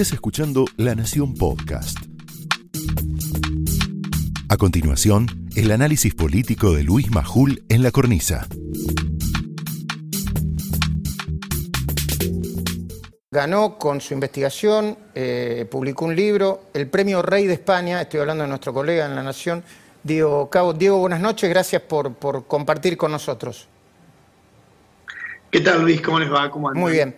Estás escuchando La Nación Podcast. A continuación, el análisis político de Luis Majul en la cornisa. Ganó con su investigación, eh, publicó un libro, el premio Rey de España, estoy hablando de nuestro colega en La Nación, Diego Cabo. Diego, buenas noches, gracias por, por compartir con nosotros. ¿Qué tal, Luis? ¿Cómo les va? ¿Cómo Muy bien.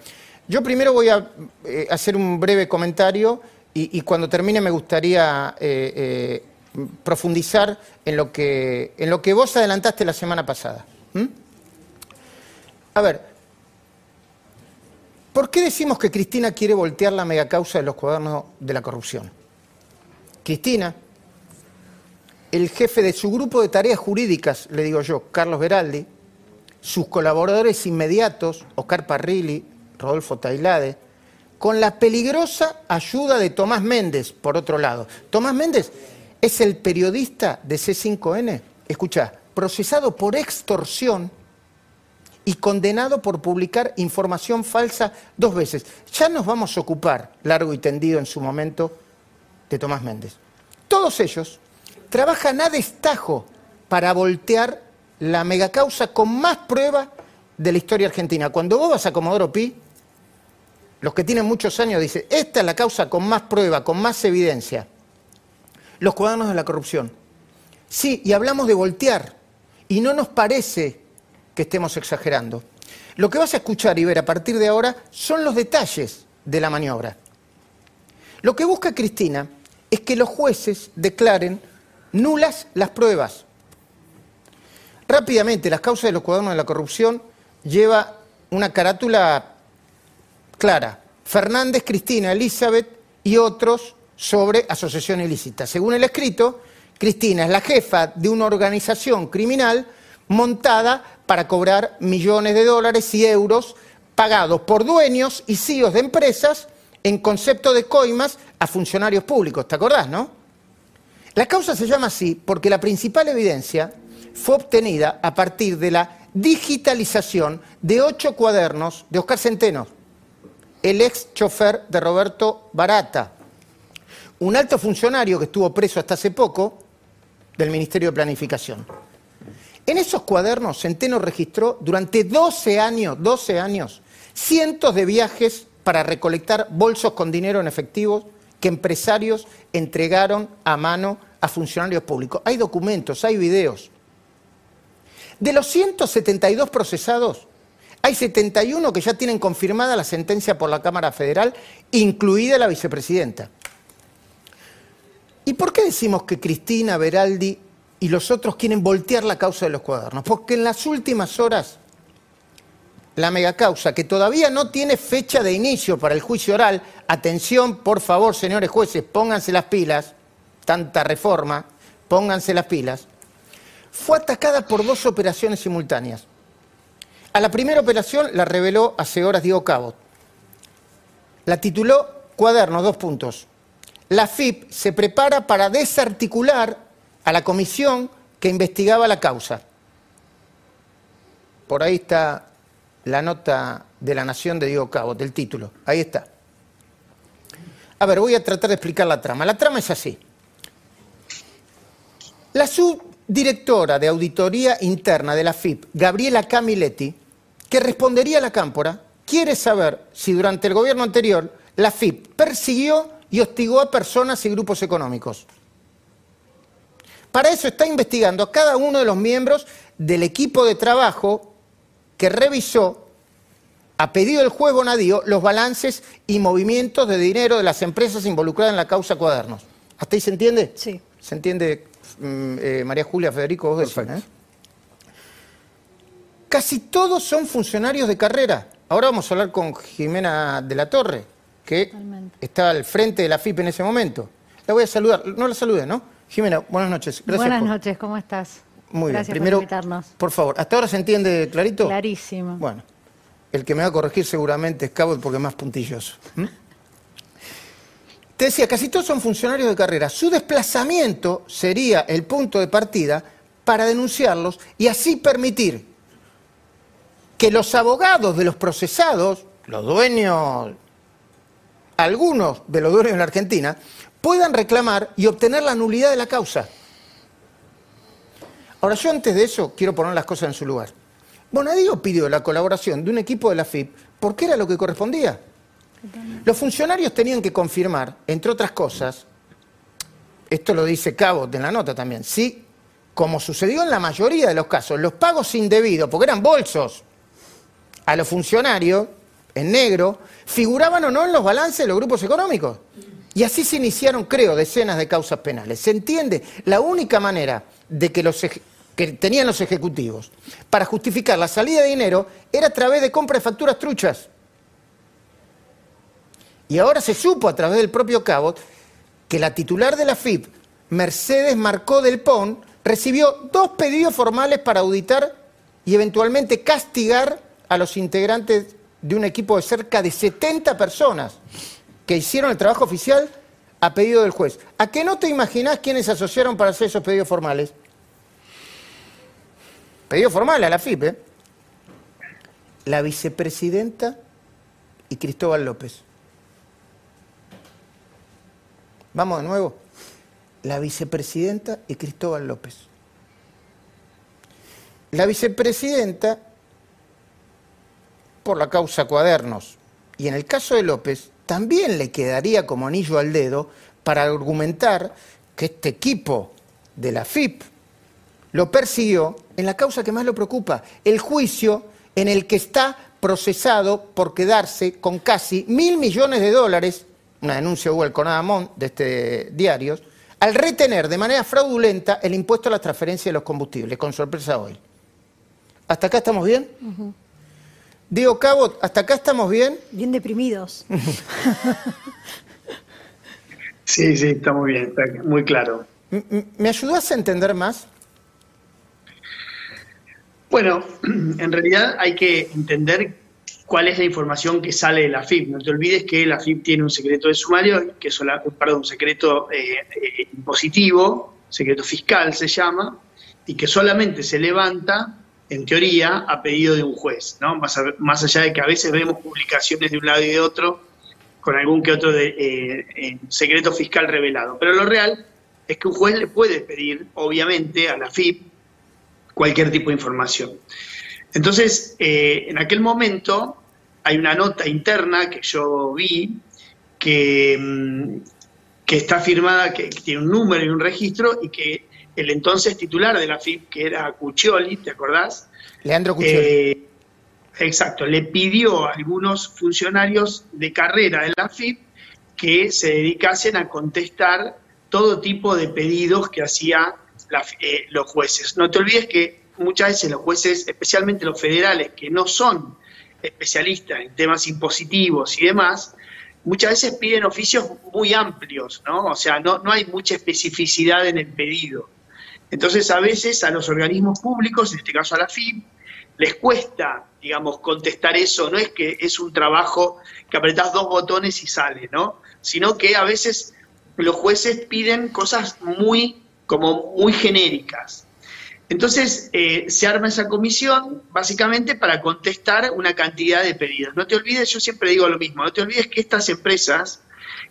Yo primero voy a eh, hacer un breve comentario y, cuando termine me gustaría eh, eh, profundizar en lo, que, en lo que vos adelantaste la semana pasada. A ver, ¿por qué decimos que Cristina quiere voltear la megacausa de los cuadernos de la corrupción? Cristina, el jefe de su grupo de tareas jurídicas, le digo yo, Carlos Beraldi, sus colaboradores inmediatos, Oscar Parrilli, Rodolfo Tailade, con la peligrosa ayuda de Tomás Méndez, por otro lado. Tomás Méndez es el periodista de C5N, escucha, procesado por extorsión y condenado por publicar información falsa dos veces. Ya nos vamos a ocupar, largo y tendido en su momento, de Tomás Méndez. Todos ellos trabajan a destajo para voltear la megacausa con más prueba de la historia argentina. Cuando vos vas a Comodoro Pi, los que tienen muchos años dicen, esta es la causa con más prueba, con más evidencia. Los cuadernos de la corrupción. Sí, y hablamos de voltear, y no nos parece que estemos exagerando. Lo que vas a escuchar y ver a partir de ahora son los detalles de la maniobra. Lo que busca Cristina es que los jueces declaren nulas las pruebas. Rápidamente, las causas de los cuadernos de la corrupción lleva una carátula clara. Fernández, Cristina, Elizabeth y otros sobre asociación ilícita. Según el escrito, Cristina es la jefa de una organización criminal montada para cobrar millones de dólares y euros pagados por dueños y CEOs de empresas en concepto de coimas a funcionarios públicos. ¿Te acordás, no? La causa se llama así porque la principal evidencia fue obtenida a partir de la digitalización de ocho cuadernos de Oscar Centeno, el ex chofer de Roberto Barata, un alto funcionario que estuvo preso hasta hace poco del Ministerio de Planificación. En esos cuadernos Centeno registró durante 12 años, 12 años, cientos de viajes para recolectar bolsos con dinero en efectivo que empresarios entregaron a mano a funcionarios públicos. Hay documentos, hay videos. De los 172 procesados, hay 71 que ya tienen confirmada la sentencia por la Cámara Federal, incluida la vicepresidenta. ¿Y por qué decimos que Cristina, Beraldi y los otros quieren voltear la causa de los cuadernos? Porque en las últimas horas, la megacausa, que todavía no tiene fecha de inicio para el juicio oral, atención, por favor, señores jueces, pónganse las pilas, tanta reforma, pónganse las pilas, fue atacada por dos operaciones simultáneas. A la primera operación la reveló hace horas Diego Cabot. La tituló Cuaderno, dos puntos. La FIP se prepara para desarticular a la comisión que investigaba la causa. Por ahí está la nota de la Nación de Diego Cabot, el título. Ahí está. A ver, voy a tratar de explicar la trama. La trama es así. La subdirectora de Auditoría Interna de la FIP, Gabriela Camiletti, que respondería a la cámpora, quiere saber si durante el gobierno anterior la FIP persiguió y hostigó a personas y grupos económicos. Para eso está investigando a cada uno de los miembros del equipo de trabajo que revisó, a pedido del juez Bonadío, los balances y movimientos de dinero de las empresas involucradas en la causa Cuadernos. ¿Hasta ahí se entiende? Sí. ¿Se entiende, mm, eh, María Julia, Federico? Vos decís, ¿eh? Casi todos son funcionarios de carrera. Ahora vamos a hablar con Jimena de la Torre, que Totalmente. está al frente de la FIP en ese momento. La voy a saludar. No la salude, ¿no? Jimena, buenas noches. Gracias Buenas por- noches, ¿cómo estás? Muy Gracias bien. Primero, por invitarnos. por favor, ¿hasta ahora se entiende clarito? Clarísimo. Bueno, el que me va a corregir seguramente es Cabot porque es más puntilloso. ¿m? Te decía, casi todos son funcionarios de carrera. Su desplazamiento sería el punto de partida para denunciarlos y así permitir que los abogados de los procesados, los dueños algunos de los dueños en la Argentina puedan reclamar y obtener la nulidad de la causa. Ahora, yo antes de eso quiero poner las cosas en su lugar. Bonadío pidió la colaboración de un equipo de la FIP porque era lo que correspondía. Los funcionarios tenían que confirmar, entre otras cosas, esto lo dice Cabot en la nota también, si, como sucedió en la mayoría de los casos, los pagos indebidos, porque eran bolsos, a los funcionarios, en negro, figuraban o no en los balances de los grupos económicos. Y así se iniciaron, creo, decenas de causas penales. ¿Se entiende? La única manera de que los que tenían los ejecutivos para justificar la salida de dinero era a través de compra de facturas truchas. Y ahora se supo a través del propio Cabot que la titular de la FIP, Mercedes Marcó del Pon, recibió dos pedidos formales para auditar y eventualmente castigar a los integrantes de un equipo de cerca de 70 personas que hicieron el trabajo oficial a pedido del juez. ¿A qué no te imaginás quiénes se asociaron para hacer esos pedidos formales? Pedido formal a la FIP, ¿eh? La vicepresidenta y Cristóbal López. Vamos de nuevo. La vicepresidenta y Cristóbal López. La vicepresidenta por la causa cuadernos. Y en el caso de López, también le quedaría como anillo al dedo para argumentar que este equipo de la FIP lo persiguió en la causa que más lo preocupa, el juicio en el que está procesado por quedarse con casi mil millones de dólares, una denuncia hubo el Conadamón de este diario, al retener de manera fraudulenta el impuesto a la transferencia de los combustibles, con sorpresa hoy. ¿Hasta acá estamos bien? Diego Cabo, ¿hasta acá estamos bien? Bien deprimidos. sí, sí, estamos bien, está muy claro. ¿Me ayudas a entender más? Bueno, en realidad hay que entender cuál es la información que sale de la FIP. No te olvides que la FIP tiene un secreto de sumario, que es perdón, un secreto eh, eh, impositivo, secreto fiscal se llama, y que solamente se levanta, en teoría, a pedido de un juez, ¿no? Más, más allá de que a veces vemos publicaciones de un lado y de otro con algún que otro de, eh, secreto fiscal revelado. Pero lo real es que un juez le puede pedir, obviamente, a la FIP cualquier tipo de información. Entonces, eh, en aquel momento hay una nota interna que yo vi que, mm, que está firmada, que, tiene un número y un registro y que el entonces titular de la FIP, que era Cuccioli, ¿te acordás? Leandro Cuccioli. Eh, exacto, le pidió a algunos funcionarios de carrera de la FIP que se dedicasen a contestar todo tipo de pedidos que hacía eh, los jueces. No te olvides que muchas veces los jueces, especialmente los federales, que no son especialistas en temas impositivos y demás, muchas veces piden oficios muy amplios, ¿no? O sea, no, no hay mucha especificidad en el pedido. Entonces, a veces a los organismos públicos, en este caso a la FIP, les cuesta, digamos, contestar eso. No es que es un trabajo que apretás dos botones y sale, ¿no? Sino que a veces los jueces piden cosas muy como muy genéricas. Entonces eh, se arma esa comisión básicamente para contestar una cantidad de pedidos. No te olvides, yo siempre digo lo mismo, no te olvides que estas empresas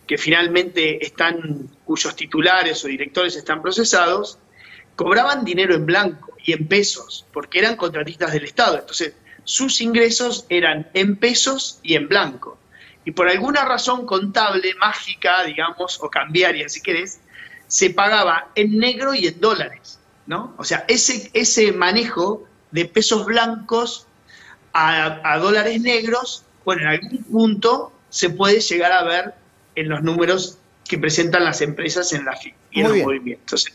que finalmente están, cuyos titulares o directores están procesados, cobraban dinero en blanco y en pesos, porque eran contratistas del Estado. Entonces, sus ingresos eran en pesos y en blanco. Y por alguna razón contable, mágica, digamos, o cambiaria, si querés, se pagaba en negro y en dólares, ¿no? O sea, ese, ese manejo de pesos blancos a, dólares negros, bueno, en algún punto se puede llegar a ver en los números que presentan las empresas en la y en los movimientos.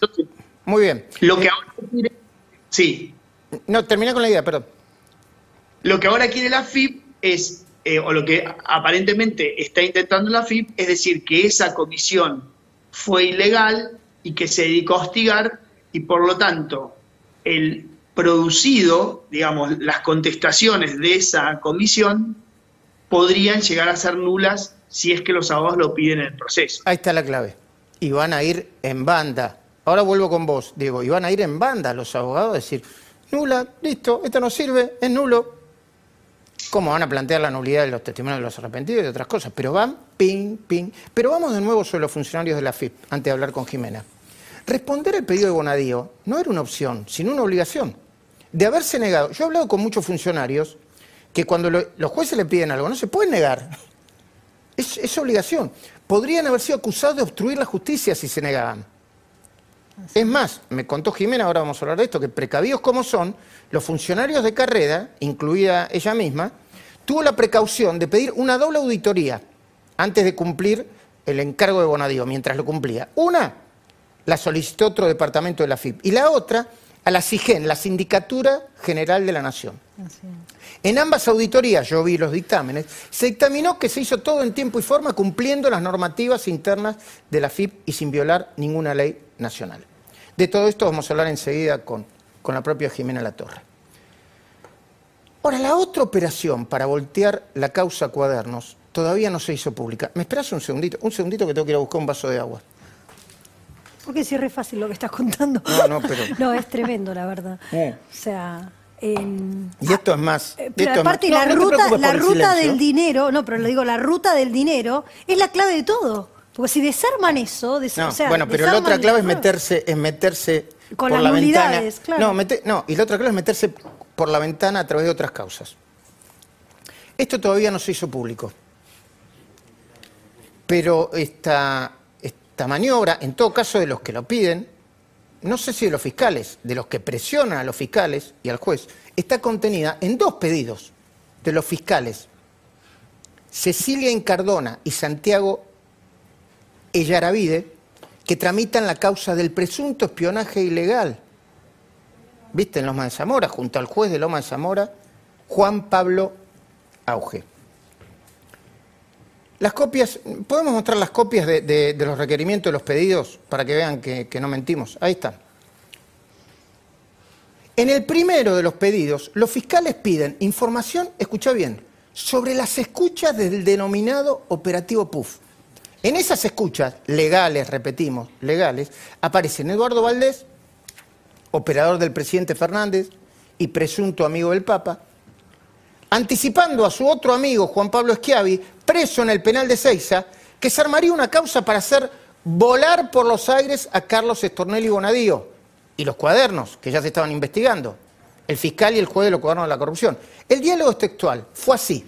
Muy bien. Lo que ahora quiere... Sí. No, termina con la idea, perdón. Lo que ahora quiere la FIP es, eh, o lo que aparentemente está intentando la FIP, es decir, que esa comisión fue ilegal y que se dedicó a hostigar y por lo tanto el producido, digamos, las contestaciones de esa comisión podrían llegar a ser nulas si es que los abogados lo piden en el proceso. Ahí está la clave. Y van a ir en banda. Ahora vuelvo con vos, Diego. Y van a ir en banda los abogados a decir, nula, listo, esto no sirve, es nulo. cómo van a plantear la nulidad de los testimonios de los arrepentidos y otras cosas, pero van, ping, ping. Pero vamos de nuevo sobre los funcionarios de la FIP, antes de hablar con Jimena. Responder el pedido de Bonadío no era una opción, sino una obligación. De haberse negado, yo he hablado con muchos funcionarios que cuando los jueces le piden algo, no se puede negar. Es, es obligación. Podrían haber sido acusados de obstruir la justicia si se negaban. Es más, me contó Jimena, ahora vamos a hablar de esto, que precavidos como son, los funcionarios de carrera, incluida ella misma, tuvo la precaución de pedir una doble auditoría antes de cumplir el encargo de Bonadío, mientras lo cumplía. Una la solicitó otro departamento de la FIP y la otra a la SIGEN, la Sindicatura General de la Nación. En ambas auditorías, yo vi los dictámenes, se dictaminó que se hizo todo en tiempo y forma cumpliendo las normativas internas de la FIP y sin violar ninguna ley nacional. De todo esto vamos a hablar enseguida con, con la propia Jimena Latorre. Ahora, la otra operación para voltear la causa cuadernos todavía no se hizo pública. ¿Me esperas un segundito? Un segundito que tengo que ir a buscar un vaso de agua. Porque si es re fácil lo que estás contando. No, no, pero... no, es tremendo, la verdad. O sea... y esto es más. Eh, pero aparte, la ruta, la ruta del dinero, no, pero lo digo, la ruta del dinero es la clave de todo. Porque si desarman eso, no, bueno, pero la otra clave es meterse, es meterse con por la ventana. Claro. No, no, y la otra clave es meterse por la ventana a través de otras causas. Esto todavía no se hizo público. Pero esta, esta maniobra, en todo caso de los que lo piden, no sé si de los fiscales, de los que presionan a los fiscales y al juez, está contenida en dos pedidos de los fiscales, Cecilia Incardona y Santiago Ellaravide, que tramitan la causa del presunto espionaje ilegal. ¿Viste? En Loma de Zamora, junto al juez de Loma de Zamora, Juan Pablo Auge. Las copias, ¿podemos mostrar las copias de, los requerimientos de los pedidos para que vean que, que no mentimos? Ahí están. En el primero de los pedidos, los fiscales piden información, escucha bien, sobre las escuchas del denominado operativo PUF. En esas escuchas, legales, repetimos, legales, aparecen Eduardo Valdés, operador del presidente Fernández y presunto amigo del Papa, anticipando a su otro amigo, Juan Pablo Schiavi, preso en el penal de Ceiza, que se armaría una causa para hacer volar por los aires a Carlos Estornelli Bonadío y los cuadernos que ya se estaban investigando, el fiscal y el juez de los cuadernos de la corrupción. El diálogo textual, fue así.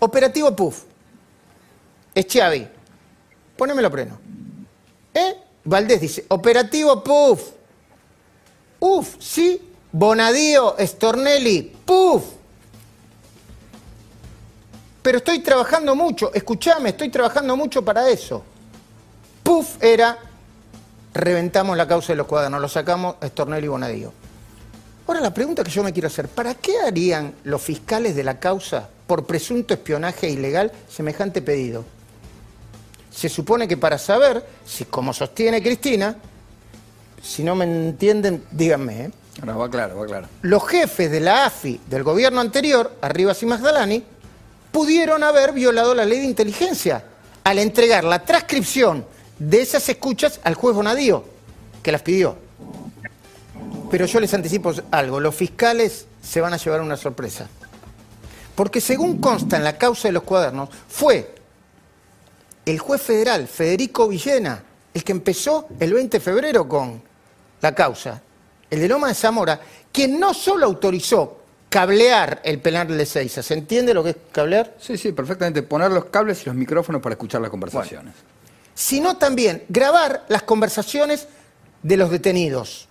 Operativo PUF. Schiavi, Ponémelo pleno. ¿Eh? Valdés dice, operativo PUF. Uf, sí. Bonadío, Stornelli, PUF. Pero estoy trabajando mucho, escúchame, estoy trabajando mucho para eso. PUF era, reventamos la causa de los cuadernos, lo sacamos Stornelli y Bonadío. Ahora la pregunta que yo me quiero hacer, ¿para qué harían los fiscales de la causa por presunto espionaje ilegal semejante pedido? Se supone que para saber si, como sostiene Cristina, si no me entienden, díganme. ¿eh? No, va claro, va claro. Los jefes de la AFI del gobierno anterior, Arribas y Magdalani, pudieron haber violado la ley de inteligencia al entregar la transcripción de esas escuchas al juez Bonadío, que las pidió. Pero yo les anticipo algo, los fiscales se van a llevar una sorpresa. Porque según consta en la causa de los cuadernos, fue el juez federal Federico Villena, el que empezó el 20 de febrero con la causa, el de Loma de Zamora, quien no solo autorizó cablear el penal de Seiza, ¿se entiende lo que es cablear? Sí, sí, perfectamente, poner los cables y los micrófonos para escuchar las conversaciones. sino también grabar las conversaciones de los detenidos.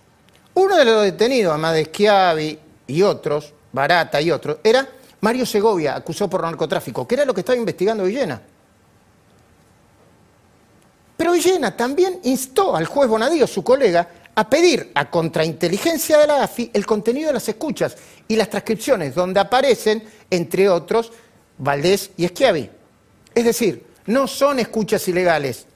Uno de los detenidos, además de Schiavi y otros, Barata y otros, era Mario Segovia, acusado por narcotráfico, que era lo que estaba investigando Villena. Pero Villena también instó al juez Bonadío, su colega, a pedir a contrainteligencia de la AFI el contenido de las escuchas y las transcripciones, donde aparecen, entre otros, Valdés y Schiavi. Es decir, no son escuchas ilegales.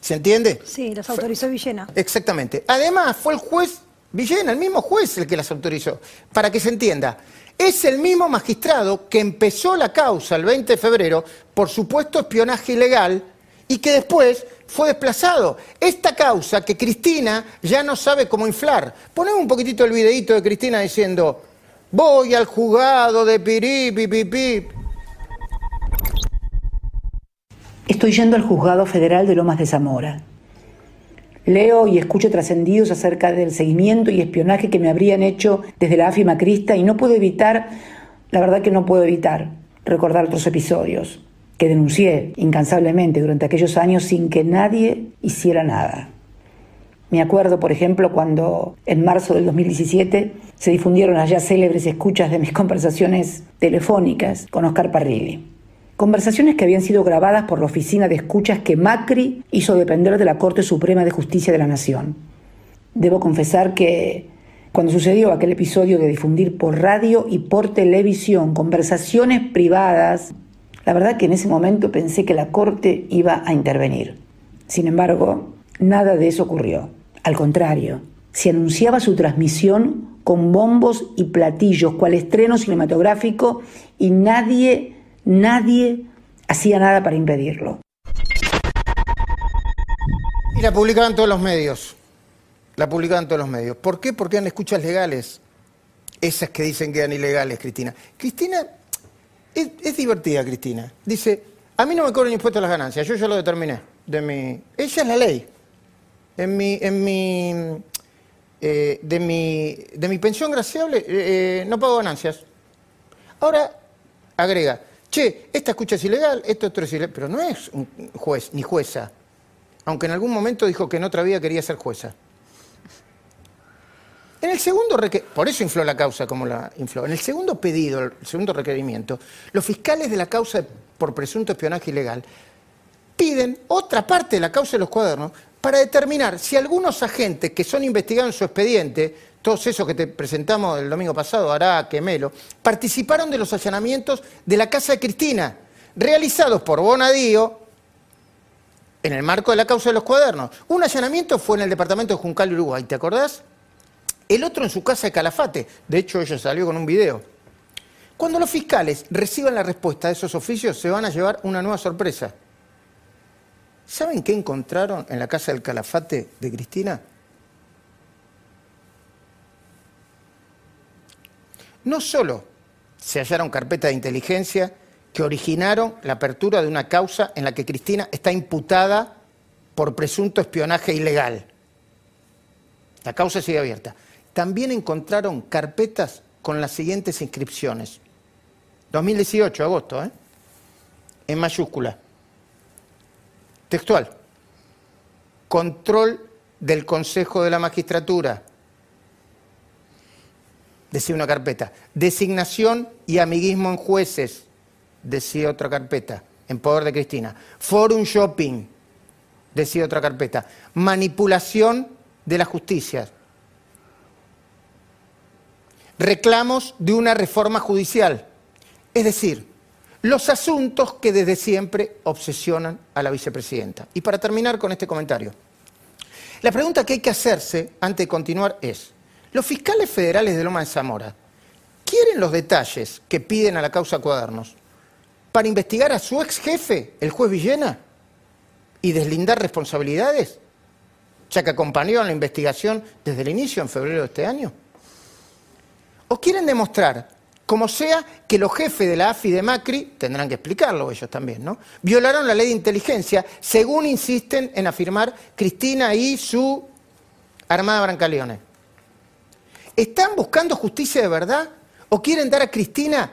¿Se entiende? Sí, las autorizó Villena. Exactamente. Además, fue el juez Villena, el mismo juez, el que las autorizó. Para que se entienda, es el mismo magistrado que empezó la causa el 20 de febrero por supuesto espionaje ilegal y que después fue desplazado. Esta causa que Cristina ya no sabe cómo inflar. Ponemos un poquitito el videito de Cristina diciendo, Voy al juzgado de pirí, pipipip. Estoy yendo al juzgado federal de Lomas de Zamora. Leo y escucho trascendidos acerca del seguimiento y espionaje que me habrían hecho desde la AFI Macrista y no puedo evitar, la verdad que no puedo evitar, recordar otros episodios que denuncié incansablemente durante aquellos años sin que nadie hiciera nada. Me acuerdo, por ejemplo, cuando en marzo del 2017 se difundieron las ya célebres escuchas de mis conversaciones telefónicas con Oscar Parrilli. Conversaciones que habían sido grabadas por la oficina de escuchas que Macri hizo depender de la Corte Suprema de Justicia de la Nación. Debo confesar que cuando sucedió aquel episodio de difundir por radio y por televisión conversaciones privadas, la verdad que en ese momento pensé que la Corte iba a intervenir. Sin embargo, nada de eso ocurrió. Al contrario, se anunciaba su transmisión con bombos y platillos, cual estreno cinematográfico, y nadie Nadie hacía nada para impedirlo. Y la publicaban todos los medios. La publicaban todos los medios. ¿Por qué? Porque eran escuchas legales. Esas que dicen que eran ilegales, Cristina. Cristina es, divertida, Cristina. Dice, a mí no me cobran impuestos las ganancias, yo ya lo determiné. De mi, ella es la ley. En mi, en mi, eh, de, mi, de mi pensión graciable eh, no pago ganancias. Ahora, agrega, che, esta escucha es ilegal, esto otro es ilegal, pero no es un juez ni jueza, aunque en algún momento dijo que en otra vida quería ser jueza. En el segundo por eso infló la causa como la infló. En el segundo pedido, el segundo requerimiento, los fiscales de la causa por presunto espionaje ilegal piden otra parte de la causa de los cuadernos para determinar si algunos agentes que son investigados en su expediente todos esos que te presentamos el domingo pasado, Araque, Melo, participaron de los allanamientos de la casa de Cristina, realizados por Bonadío en el marco de la causa de los cuadernos. Un allanamiento fue en el departamento de Juncal, Uruguay, ¿te acordás? El otro en su casa de Calafate, de hecho ella salió con un video. Cuando los fiscales reciban la respuesta de esos oficios, se van a llevar una nueva sorpresa. ¿Saben qué encontraron en la casa del Calafate de Cristina? No solo se hallaron carpetas de inteligencia que originaron la apertura de una causa en la que Cristina está imputada por presunto espionaje ilegal. La causa sigue abierta. También encontraron carpetas con las siguientes inscripciones. 2018, agosto, ¿eh? en mayúscula. Textual. Control del Consejo de la Magistratura decía una carpeta. Designación y amiguismo en jueces, decía otra carpeta, en poder de Cristina. Forum shopping, decía otra carpeta. Manipulación de la justicia. Reclamos de una reforma judicial. Es decir, los asuntos que desde siempre obsesionan a la vicepresidenta. Y para terminar con este comentario, la pregunta que hay que hacerse antes de continuar es, los fiscales federales de Loma de Zamora quieren los detalles que piden a la causa Cuadernos para investigar a su ex jefe, el juez Villena, y deslindar responsabilidades, ya que acompañó la investigación desde el inicio, en febrero de este año. ¿O quieren demostrar, como sea, que los jefes de la AFI de Macri, tendrán que explicarlo ellos también, ¿no? Violaron la ley de inteligencia, según insisten en afirmar Cristina y su Armada Brancaleone. ¿Están buscando justicia de verdad? ¿O quieren dar a Cristina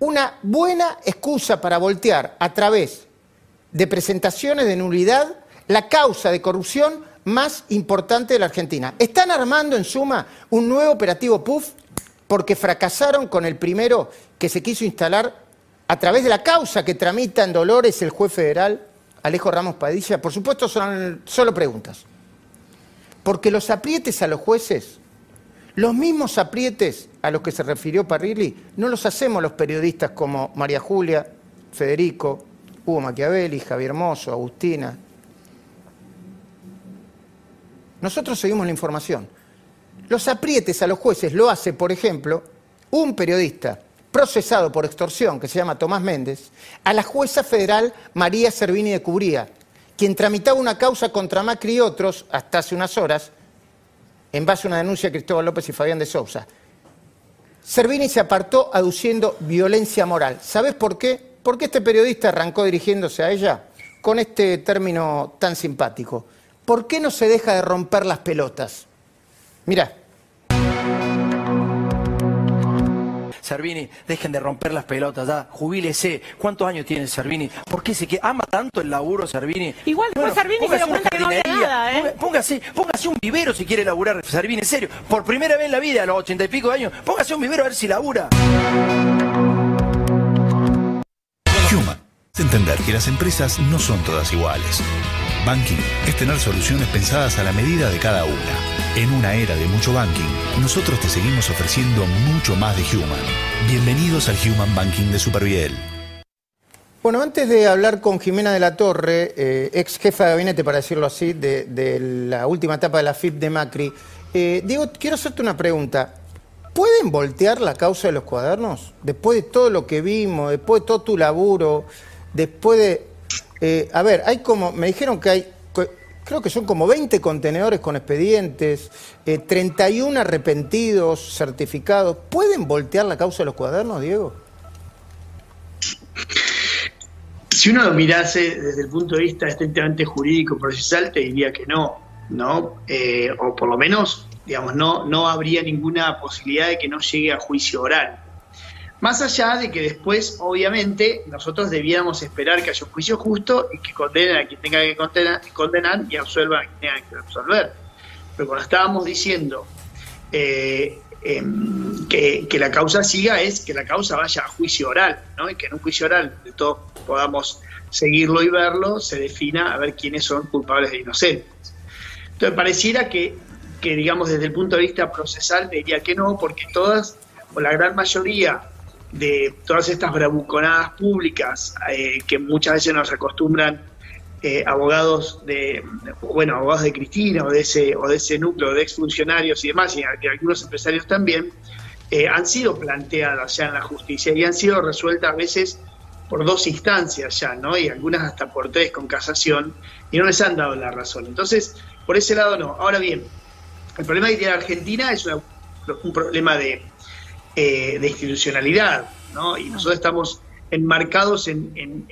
una buena excusa para voltear a través de presentaciones de nulidad la causa de corrupción más importante de la Argentina? ¿Están armando en suma un nuevo operativo PUF porque fracasaron con el primero que se quiso instalar a través de la causa que tramita en Dolores el juez federal Alejo Ramos Padilla? Por supuesto son solo preguntas. Porque los aprietes a los jueces los mismos aprietes a los que se refirió Parrilli no los hacemos los periodistas como María Julia, Federico, Hugo Machiavelli, Javier Mozo, Agustina. Nosotros seguimos la información. Los aprietes a los jueces lo hace, por ejemplo, un periodista procesado por extorsión que se llama Tomás Méndez, a la jueza federal María Servini de Cubría, quien tramitaba una causa contra Macri y otros hasta hace unas horas en base a una denuncia de Cristóbal López y Fabián de Sousa. Servini se apartó aduciendo violencia moral. ¿Sabes por qué? Porque este periodista arrancó dirigiéndose a ella con este término tan simpático. ¿Por qué no se deja de romper las pelotas? Mira. Servini, dejen de romper las pelotas, ya, jubílese. ¿Cuántos años tiene Servini? ¿Por qué se que ama tanto el laburo Servini? Igual después Servini se dio cuenta que no había nada, ¿eh? Póngase, póngase un vivero si quiere laburar Servini, en serio. Por primera vez en la vida, a los ochenta y pico de años, póngase un vivero a ver si labura. Human. Entender que las empresas no son todas iguales. Banking es tener soluciones pensadas a la medida de cada una. En una era de mucho banking, nosotros te seguimos ofreciendo mucho más de Human. Bienvenidos al Human Banking de Superviel. Bueno, antes de hablar con Jimena de la Torre, eh, ex jefa de gabinete, para decirlo así, de, la última etapa de la FIP de Macri, eh, Diego, quiero hacerte una pregunta. ¿Pueden voltear la causa de los cuadernos? Después de todo lo que vimos, después de todo tu laburo, después de... Eh, a ver, hay como, me dijeron que hay creo que son como 20 contenedores con expedientes, 31 eh, arrepentidos, certificados. ¿Pueden voltear la causa de los cuadernos, Diego? Si uno lo mirase desde el punto de vista estrictamente jurídico procesal, te diría que no, ¿no? Eh, o por lo menos, digamos, no, no habría ninguna posibilidad de que no llegue a juicio oral. Más allá de que después, obviamente, nosotros debíamos esperar que haya un juicio justo y que condenen a quien tenga que condenar, y absuelvan a quien tenga que absolver. Pero cuando estábamos diciendo eh, em, que, la causa siga, es que la causa vaya a juicio oral, ¿no? y que en un juicio oral de todos podamos seguirlo y verlo, se defina a ver quiénes son culpables e inocentes. Entonces, pareciera que, que digamos, desde el punto de vista procesal, diría que no, porque todas, o la gran mayoría de todas estas bravuconadas públicas eh, que muchas veces nos acostumbran eh, abogados de bueno abogados de Cristina o de ese o de ese núcleo de exfuncionarios y demás y, algunos empresarios también eh, han sido planteadas ya en la justicia y han sido resueltas a veces por dos instancias ya no y algunas hasta por tres con casación y no les han dado la razón. Entonces por ese lado no. Ahora bien el problema que tiene Argentina es un problema de eh, de institucionalidad, ¿no? Y nosotros estamos enmarcados en,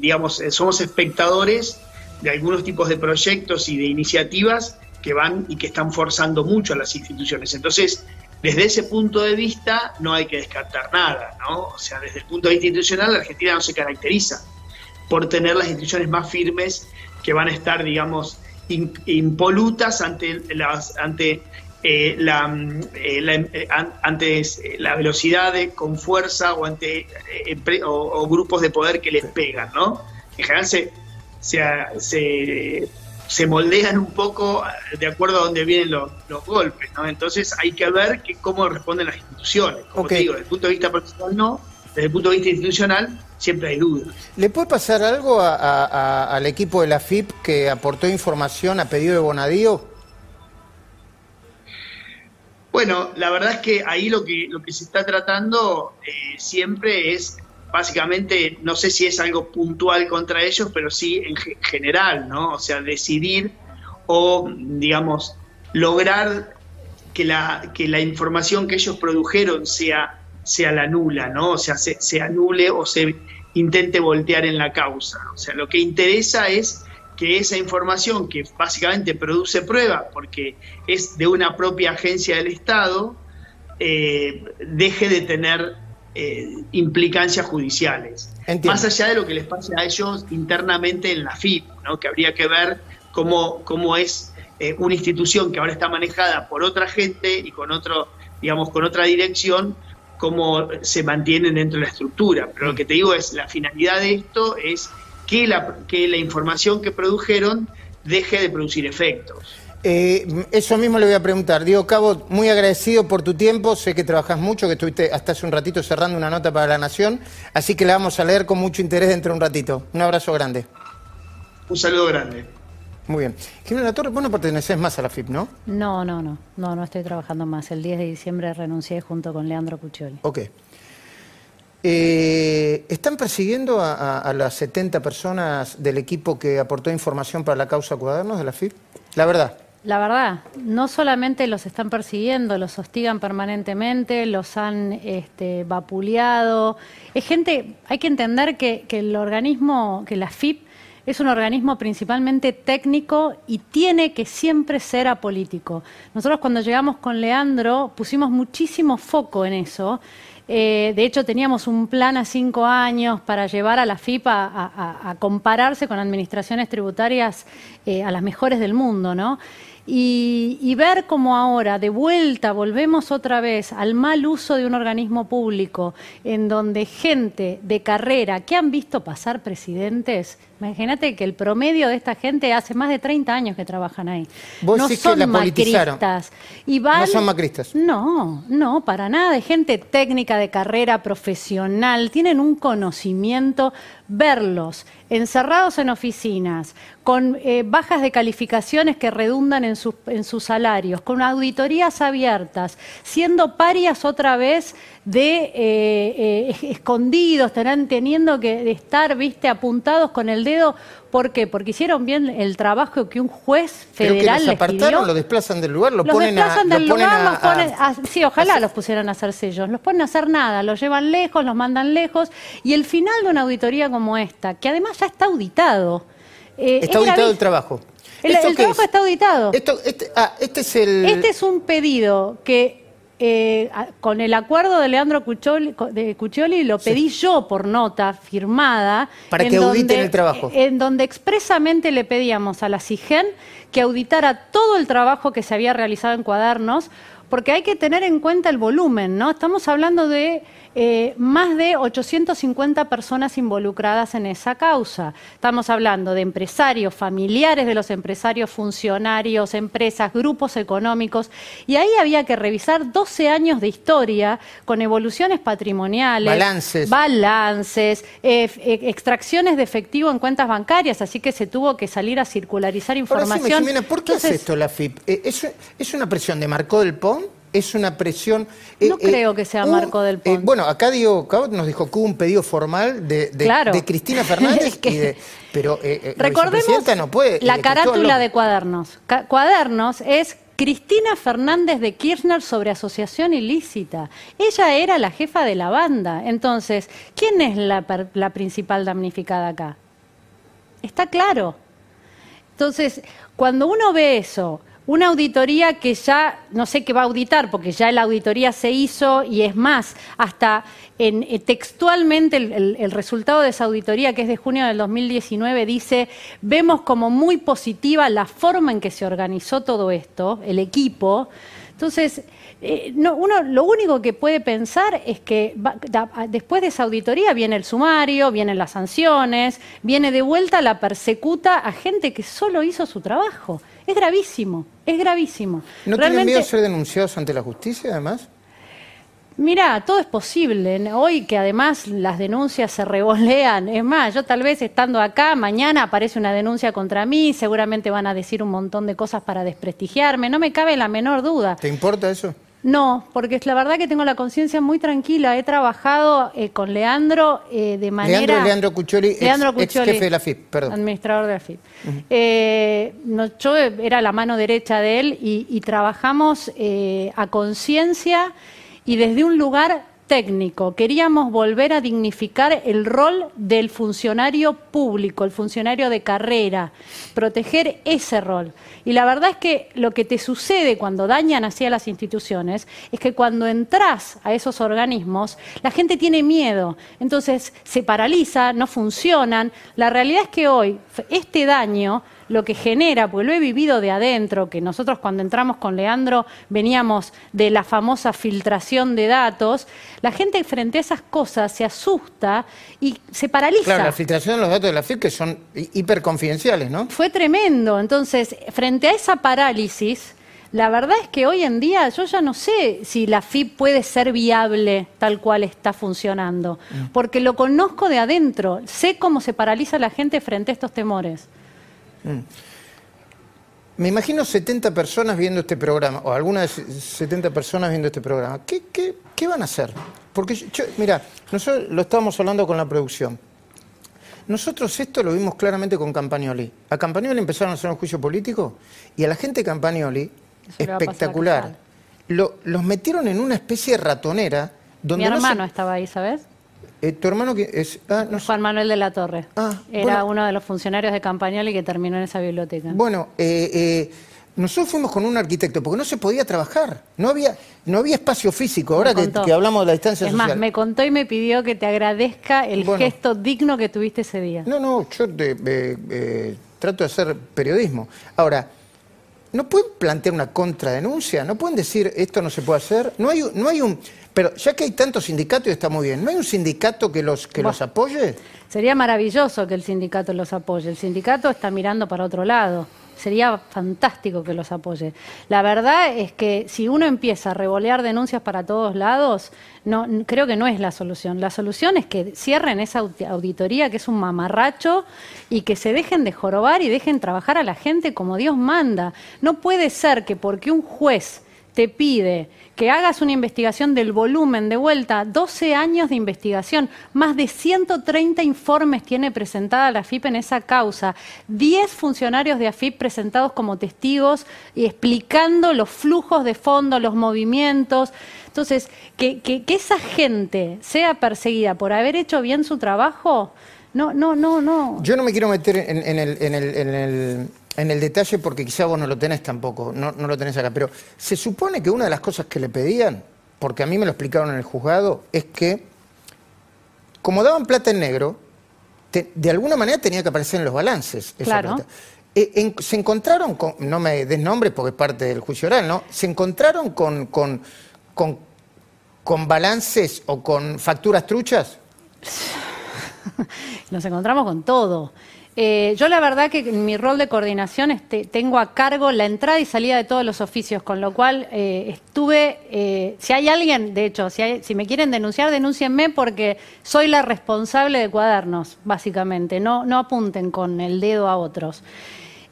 digamos, eh, somos espectadores de algunos tipos de proyectos y de iniciativas que van y que están forzando mucho a las instituciones. Entonces, desde ese punto de vista no hay que descartar nada, ¿no? O sea, desde el punto de vista institucional, la Argentina no se caracteriza por tener las instituciones más firmes que van a estar, digamos, impolutas ante, las, ante eh, la, eh, eh, ante la velocidad con fuerza o ante o, grupos de poder que les pegan, ¿no? En general se, se, se, moldean un poco de acuerdo a dónde vienen los, golpes, ¿no? Entonces hay que ver que, cómo responden las instituciones. Como te digo, desde el punto de vista profesional no, desde el punto de vista institucional siempre hay dudas. ¿Le puede pasar algo al equipo de la FIP que aportó información a pedido de Bonadío? Bueno, la verdad es que ahí lo que, lo que se está tratando eh, siempre es, básicamente, no sé si es algo puntual contra ellos, pero sí en general, ¿no? O sea, decidir o, digamos, lograr que la, que la información que ellos produjeron sea, sea la nula, ¿no? O sea, se, se anule o se intente voltear en la causa. O sea, lo que interesa es que esa información que básicamente produce prueba, porque es de una propia agencia del Estado, eh, deje de tener eh, implicancias judiciales. Más allá de lo que les pase a ellos internamente en la FIP, ¿no? que habría que ver cómo, cómo es eh, una institución que ahora está manejada por otra gente y con otro, digamos, con otra dirección, cómo se mantienen dentro de la estructura. Pero lo que te digo es, la finalidad de esto es que la, que la información que produjeron deje de producir efectos. Eh, eso mismo le voy a preguntar. Diego Cabo, muy agradecido por tu tiempo. Sé que trabajas mucho, que estuviste hasta hace un ratito cerrando una nota para La Nación. Así que la vamos a leer con mucho interés dentro de un ratito. Un abrazo grande. Un saludo grande. Muy bien. Jimena Torres, vos no perteneces más a la FIP, ¿no? No, no, no. No, no estoy trabajando más. El 10 de diciembre renuncié junto con Leandro Cuccioli. Ok. Eh, ¿Están persiguiendo a, las 70 personas del equipo que aportó información para la causa Cuadernos de la FIP? La verdad. la verdad, no solamente los están persiguiendo, los hostigan permanentemente, los han este, vapuleado. Es gente, hay que entender que, que el organismo, que la FIP es un organismo principalmente técnico y tiene que siempre ser apolítico. Nosotros cuando llegamos con Leandro pusimos muchísimo foco en eso. Eh, de hecho, teníamos un plan a cinco años para llevar a la FIPA a, compararse con administraciones tributarias eh, a las mejores del mundo, ¿no? Y, ver cómo ahora, de vuelta, volvemos otra vez al mal uso de un organismo público, en donde gente de carrera que han visto pasar presidentes, imagínate que el promedio de esta gente hace más de 30 años que trabajan ahí. no son macristas. Y no son macristas. No, no, para nada. De gente técnica, de carrera, profesional, tienen un conocimiento verlos encerrados en oficinas, con eh, bajas de calificaciones que redundan en, en sus salarios, con auditorías abiertas, siendo parias otra vez de eh, eh, escondidos, teniendo que estar, viste, apuntados con el dedo. ¿Por qué? Porque hicieron bien el trabajo que un juez federal que los apartaron, lo desplazan del lugar, lo los ponen desplazan a, del lugar, los ponen sí, ojalá los pusieran a hacer sellos. Los ponen a hacer nada, los llevan lejos, los mandan lejos. Y el final de una auditoría como esta, que además ya está auditado. Eh, está auditado el trabajo. El, trabajo está auditado. Esto, este, ah, este es el... Este es un pedido que eh, con el acuerdo de Leandro Cuccioli, de lo pedí yo por nota firmada. Para que auditen el trabajo. En donde expresamente le pedíamos a la CIGEN que auditara todo el trabajo que se había realizado en cuadernos, porque hay que tener en cuenta el volumen, ¿no? Estamos hablando de eh, más de 850 personas involucradas en esa causa. Estamos hablando de empresarios, familiares de los empresarios, funcionarios, empresas, grupos económicos, y ahí había que revisar 12 años de historia con evoluciones patrimoniales, balances, balances eh, eh, extracciones de efectivo en cuentas bancarias, así que se tuvo que salir a circularizar información. ¿por qué hace esto la FIP? ¿Es, ¿Es una presión de Marcó del PON? Es una presión... Eh, no creo que sea eh, Marco del Pont. Eh, bueno, acá Diego Cabot nos dijo que hubo un pedido formal de, Cristina Fernández, pero Recordemos no puede... La carátula de cuadernos. cuadernos es Cristina Fernández de Kirchner sobre asociación ilícita. Ella era la jefa de la banda. Entonces, ¿quién es la, la principal damnificada acá? Está claro. Entonces, cuando uno ve eso, una auditoría que ya, no sé qué va a auditar, porque ya la auditoría se hizo y es más, hasta en, eh, textualmente el, resultado de esa auditoría, que es de junio del 2019, dice, vemos como muy positiva la forma en que se organizó todo esto, el equipo. Entonces, eh, uno lo único que puede pensar es que después de esa auditoría viene el sumario, vienen las sanciones, viene de vuelta la persecuta a gente que solo hizo su trabajo. Es gravísimo, es gravísimo. ¿No tienen miedo de ser denunciados ante la justicia, además? Mira, todo es posible. Hoy que además las denuncias se revolean, es más, yo tal vez estando acá, mañana aparece una denuncia contra mí, seguramente van a decir un montón de cosas para desprestigiarme, no me cabe la menor duda. ¿Te importa eso? No, porque es la verdad que tengo la conciencia muy tranquila. He trabajado eh, con Leandro eh, de manera... Leandro, Leandro Cuccioli, ex, jefe de la FIP, perdón. Administrador de la FIP. Eh, yo era la mano derecha de él y trabajamos a conciencia y desde un lugar técnico. Queríamos volver a dignificar el rol del funcionario público, el funcionario de carrera, proteger ese rol. Y la verdad es que lo que te sucede cuando dañan así a las instituciones es que cuando entras a esos organismos, la gente tiene miedo, entonces se paraliza, no funcionan. La realidad es que hoy este daño lo que genera, porque lo he vivido de adentro, que nosotros cuando entramos con Leandro veníamos de la famosa filtración de datos, la gente frente a esas cosas se asusta y se paraliza. Claro, la filtración de los datos de la FIP que son hiperconfidenciales, ¿no? Fue tremendo. Entonces, frente a esa parálisis, la verdad es que hoy en día yo ya no sé si la FIP puede ser viable tal cual está funcionando, mm. porque lo conozco de adentro, sé cómo se paraliza la gente frente a estos temores. Mm. Me imagino 70 personas viendo este programa, o algunas 70 personas viendo este programa. ¿Qué, qué, van a hacer? Porque, mira, nosotros lo estábamos hablando con la producción. Nosotros esto lo vimos claramente con Campagnoli. A Campagnoli empezaron a hacer un juicio político y a la gente de Campagnoli, espectacular, lo, los metieron en una especie de ratonera. Donde Mi hermano estaba ahí, ¿sabes? Eh, ¿Tu hermano que es? Ah, Juan Manuel de la Torre. Ah, Era uno de los funcionarios de Campagnoli que terminó en esa biblioteca. Bueno, eh, eh, nosotros fuimos con un arquitecto porque no se podía trabajar. No había, no había espacio físico. Ahora que, hablamos de la distancia es social. Es más, me contó y me pidió que te agradezca el gesto digno que tuviste ese día. No, no, yo trato de hacer periodismo. Ahora, ¿no pueden plantear una contradenuncia? ¿No pueden decir esto no se puede hacer? No hay, no hay un... Pero ya que hay tantos sindicatos y está muy bien, ¿no hay un sindicato que los, que los apoye? Sería maravilloso que el sindicato los apoye. El sindicato está mirando para otro lado. Sería fantástico que los apoye. La verdad es que si uno empieza a revolear denuncias para todos lados, no, creo que no es la solución. La solución es que cierren esa auditoría que es un mamarracho y que se dejen de jorobar y dejen trabajar a la gente como Dios manda. No puede ser que porque un juez te pide que hagas una investigación del volumen de vuelta, 12 años de investigación, más de 130 informes tiene presentada la AFIP en esa causa, 10 funcionarios de AFIP presentados como testigos y explicando los flujos de fondo, los movimientos. Entonces, que, que, esa gente sea perseguida por haber hecho bien su trabajo, no, no, no, no. Yo no me quiero meter en el, en el en el detalle porque quizá vos no lo tenés tampoco, no, lo tenés acá, pero se supone que una de las cosas que le pedían, porque a mí me lo explicaron en el juzgado, es que como daban plata en negro, de alguna manera tenía que aparecer en los balances esa plata. Eh, se encontraron con, no me des nombre porque es parte del juicio oral, ¿no? Se encontraron con, con, con, con balances o con facturas truchas. Nos encontramos con todo. Eh, yo la verdad que en mi rol de coordinación este, tengo a cargo la entrada y salida de todos los oficios, con lo cual eh, estuve, eh, si hay alguien, de hecho, si, si, me quieren denunciar, denúncienme porque soy la responsable de cuadernos, básicamente, no apunten con el dedo a otros.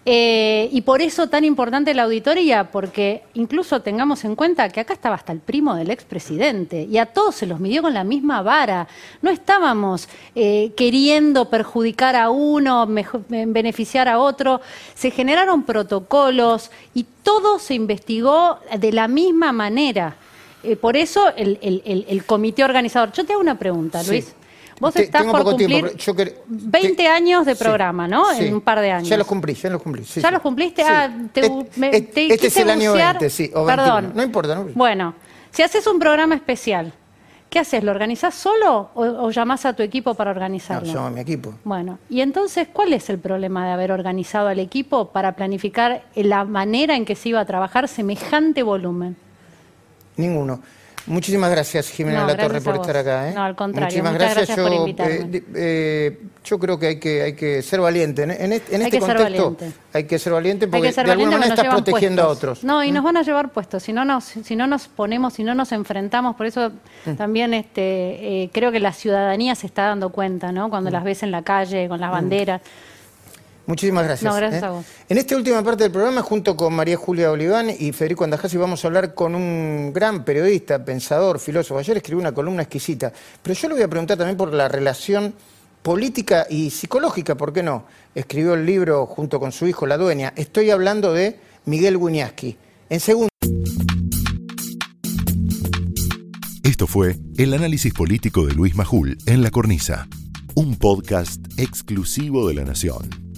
Eh, y por eso tan importante la auditoría, porque incluso tengamos en cuenta que acá estaba hasta el primo del expresidente y a todos se los midió con la misma vara. No estábamos eh, queriendo perjudicar a uno, beneficiar a otro. Se generaron protocolos y todo se investigó de la misma manera. Eh, por eso el, comité organizador. Yo te hago una pregunta, Luis. Vos estás por cumplir 20 años de programa, ¿no? En un par de años. Ya los cumplí, ya los cumplí. ¿Ya los cumpliste? Ah, te, este es el año 20, sí. Perdón. No importa. No. Bueno, si haces un programa especial, ¿qué haces? ¿Lo organizás solo o, o llamás a tu equipo para organizarlo? No, llamo a mi equipo. Bueno, y entonces, ¿cuál es el problema de haber organizado al equipo para planificar la manera en que se iba a trabajar semejante volumen? Ninguno. Muchísimas gracias, Jimena La Torre, por estar acá. ¿eh? No, al contrario. Muchísimas gracias, yo, invitarme. Eh, eh, yo creo que hay que, hay que ser valiente. En, en este, este contexto hay que ser valiente porque de alguna manera estás protegiendo a otros. No, y nos ¿Mm? van a llevar puestos. Si no nos, si no nos ponemos, si no nos enfrentamos, por eso mm. también este, creo que la ciudadanía se está dando cuenta, ¿no? Cuando mm. las ves en la calle, con las banderas. Muchísimas gracias. No, gracias ¿eh? a vos. En esta última parte del programa, junto con María Julia Oliván y Federico Andajasi, vamos a hablar con un gran periodista, pensador, filósofo. Ayer escribió una columna exquisita, pero yo le voy a preguntar también por la relación política y psicológica, ¿por qué no? Escribió el libro junto con su hijo, La Dueña. Estoy hablando de Miguel Guñaski. En segundo. Esto fue el análisis político de Luis Majul en La Cornisa, un podcast exclusivo de La Nación.